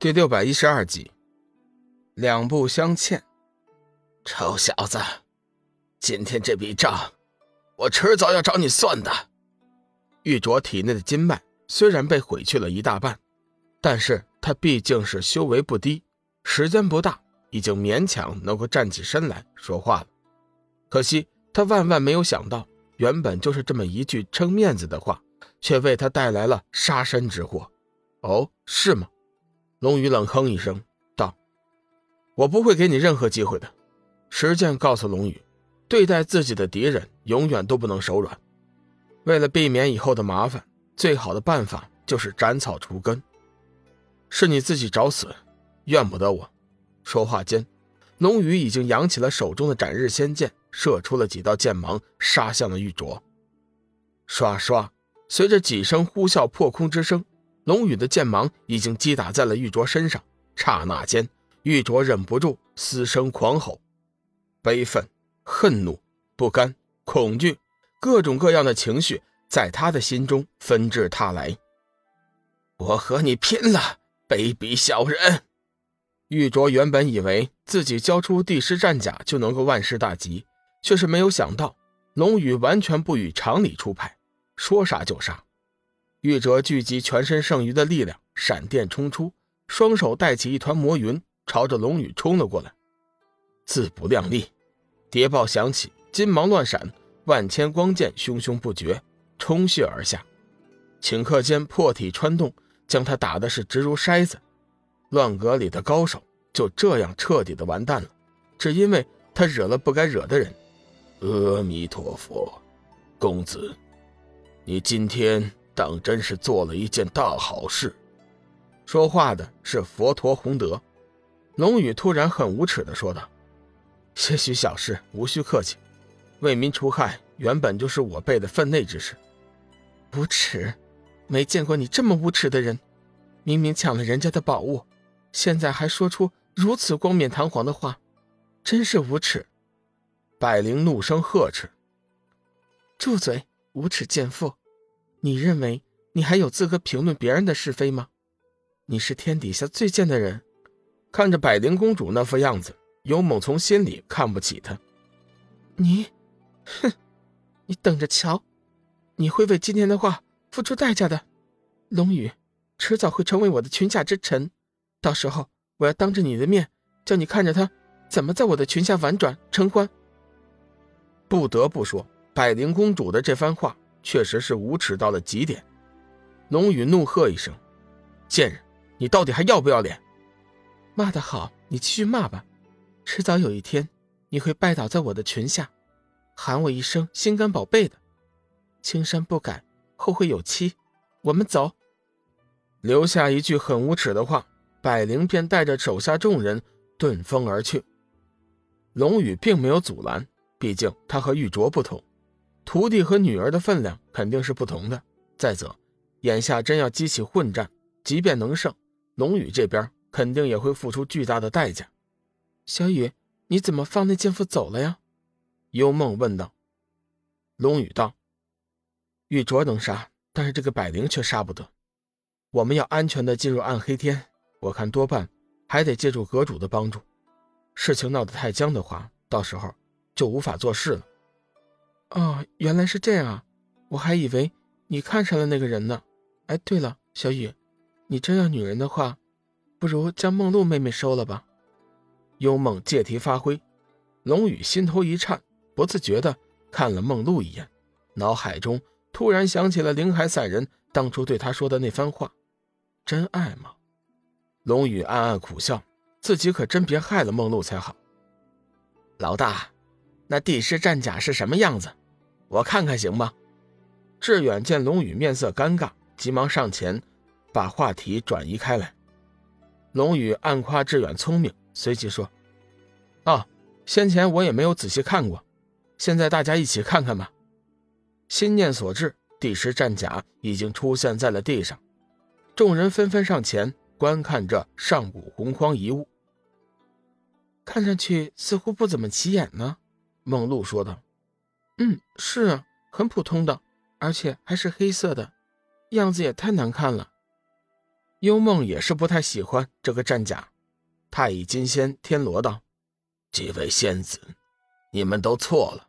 第六百一十二集，两不相欠。臭小子，今天这笔账，我迟早要找你算的。玉镯体内的筋脉虽然被毁去了一大半，但是他毕竟是修为不低，时间不大，已经勉强能够站起身来说话了。可惜他万万没有想到，原本就是这么一句撑面子的话，却为他带来了杀身之祸。哦，是吗？龙宇冷哼一声，道：“我不会给你任何机会的。”石剑告诉龙宇：“对待自己的敌人，永远都不能手软。为了避免以后的麻烦，最好的办法就是斩草除根。是你自己找死，怨不得我。”说话间，龙宇已经扬起了手中的斩日仙剑，射出了几道剑芒，杀向了玉镯。刷刷，随着几声呼啸破空之声。龙宇的剑芒已经击打在了玉镯身上，刹那间，玉镯忍不住嘶声狂吼，悲愤、恨怒、不甘、恐惧，各种各样的情绪在他的心中纷至沓来。我和你拼了，卑鄙小人！玉镯原本以为自己交出帝师战甲就能够万事大吉，却是没有想到龙宇完全不与常理出牌，说杀就杀。玉哲聚集全身剩余的力量，闪电冲出，双手带起一团魔云，朝着龙女冲了过来。自不量力，谍报响起，金芒乱闪，万千光剑汹汹不绝，冲穴而下。顷刻间破体穿洞，将他打的是直如筛子。乱阁里的高手就这样彻底的完蛋了，只因为他惹了不该惹的人。阿弥陀佛，公子，你今天。当真是做了一件大好事。说话的是佛陀洪德。龙宇突然很无耻的说道：“些许小事，无需客气。为民除害，原本就是我辈的分内之事。无耻！没见过你这么无耻的人。明明抢了人家的宝物，现在还说出如此冠冕堂皇的话，真是无耻！”百灵怒声呵斥：“住嘴！无耻贱妇！”你认为你还有资格评论别人的是非吗？你是天底下最贱的人！看着百灵公主那副样子，幽梦从心里看不起她。你，哼，你等着瞧，你会为今天的话付出代价的。龙宇，迟早会成为我的裙下之臣，到时候我要当着你的面，叫你看着他怎么在我的裙下婉转承欢。不得不说，百灵公主的这番话。确实是无耻到了极点，龙宇怒喝一声：“贱人，你到底还要不要脸？”骂得好，你继续骂吧，迟早有一天你会拜倒在我的裙下，喊我一声“心肝宝贝”的。青山不改，后会有期。我们走。留下一句很无耻的话，百灵便带着手下众人遁风而去。龙宇并没有阻拦，毕竟他和玉镯不同。徒弟和女儿的分量肯定是不同的。再则，眼下真要激起混战，即便能胜，龙宇这边肯定也会付出巨大的代价。小雨，你怎么放那贱妇走了呀？幽梦问道。龙宇道：“玉镯能杀，但是这个百灵却杀不得。我们要安全的进入暗黑天，我看多半还得借助阁主的帮助。事情闹得太僵的话，到时候就无法做事了。”哦，原来是这样啊！我还以为你看上了那个人呢。哎，对了，小雨，你真要女人的话，不如将梦露妹妹收了吧。幽梦借题发挥，龙宇心头一颤，不自觉地看了梦露一眼，脑海中突然想起了林海散人当初对他说的那番话：真爱吗？龙宇暗暗苦笑，自己可真别害了梦露才好。老大，那帝师战甲是什么样子？我看看行吗？志远见龙宇面色尴尬，急忙上前，把话题转移开来。龙宇暗夸志远聪明，随即说：“啊，先前我也没有仔细看过，现在大家一起看看吧。”心念所至，第十战甲已经出现在了地上，众人纷纷上前观看这上古洪荒遗物。看上去似乎不怎么起眼呢，梦露说道。嗯，是啊，很普通的，而且还是黑色的，样子也太难看了。幽梦也是不太喜欢这个战甲。太乙金仙天罗道：“几位仙子，你们都错了。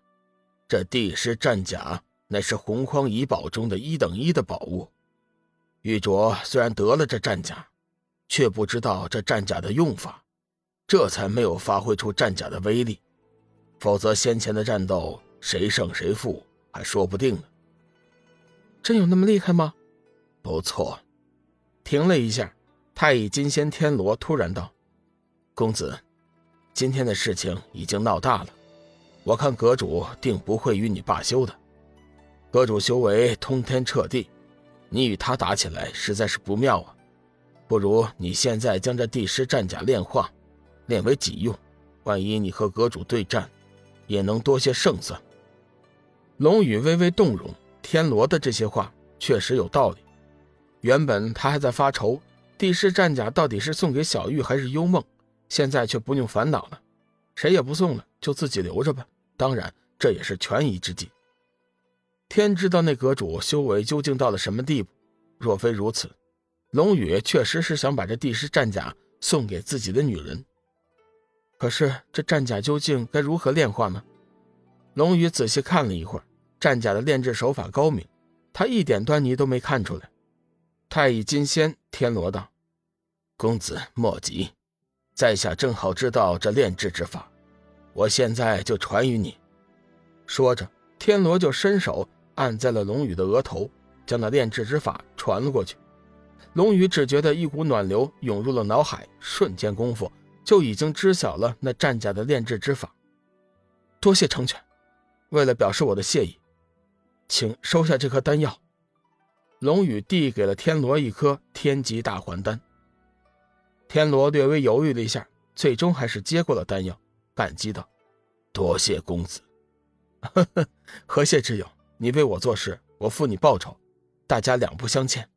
这帝师战甲乃是洪荒遗宝中的一等一的宝物。玉镯虽然得了这战甲，却不知道这战甲的用法，这才没有发挥出战甲的威力。否则先前的战斗，谁胜谁负还说不定呢。真有那么厉害吗？不错。”停了一下，太乙金仙天罗突然道。公子，今天的事情已经闹大了，我看阁主定不会与你罢休的。阁主修为通天彻地，你与他打起来实在是不妙啊！不如你现在将这帝师战甲炼化，炼为己用，万一你和阁主对战，也能多些胜算。龙宇微微动容，天罗的这些话确实有道理。原本他还在发愁，帝师战甲到底是送给小玉还是幽梦。现在却不用烦恼了，谁也不送了，就自己留着吧。当然，这也是权宜之计。天知道那阁主修为究竟到了什么地步。若非如此，龙宇确实是想把这帝师战甲送给自己的女人。可是这战甲究竟该如何炼化呢？龙宇仔细看了一会儿，战甲的炼制手法高明，他一点端倪都没看出来。太乙金仙天罗道：“公子莫急。”在下正好知道这炼制之法，我现在就传于你。说着，天罗就伸手按在了龙宇的额头，将那炼制之法传了过去。龙宇只觉得一股暖流涌入了脑海，瞬间功夫就已经知晓了那战甲的炼制之法。多谢成全，为了表示我的谢意，请收下这颗丹药。龙宇递给了天罗一颗天级大还丹。天罗略微犹豫了一下，最终还是接过了丹药，感激道：“多谢公子，呵呵，何谢之有？你为我做事，我付你报酬，大家两不相欠。”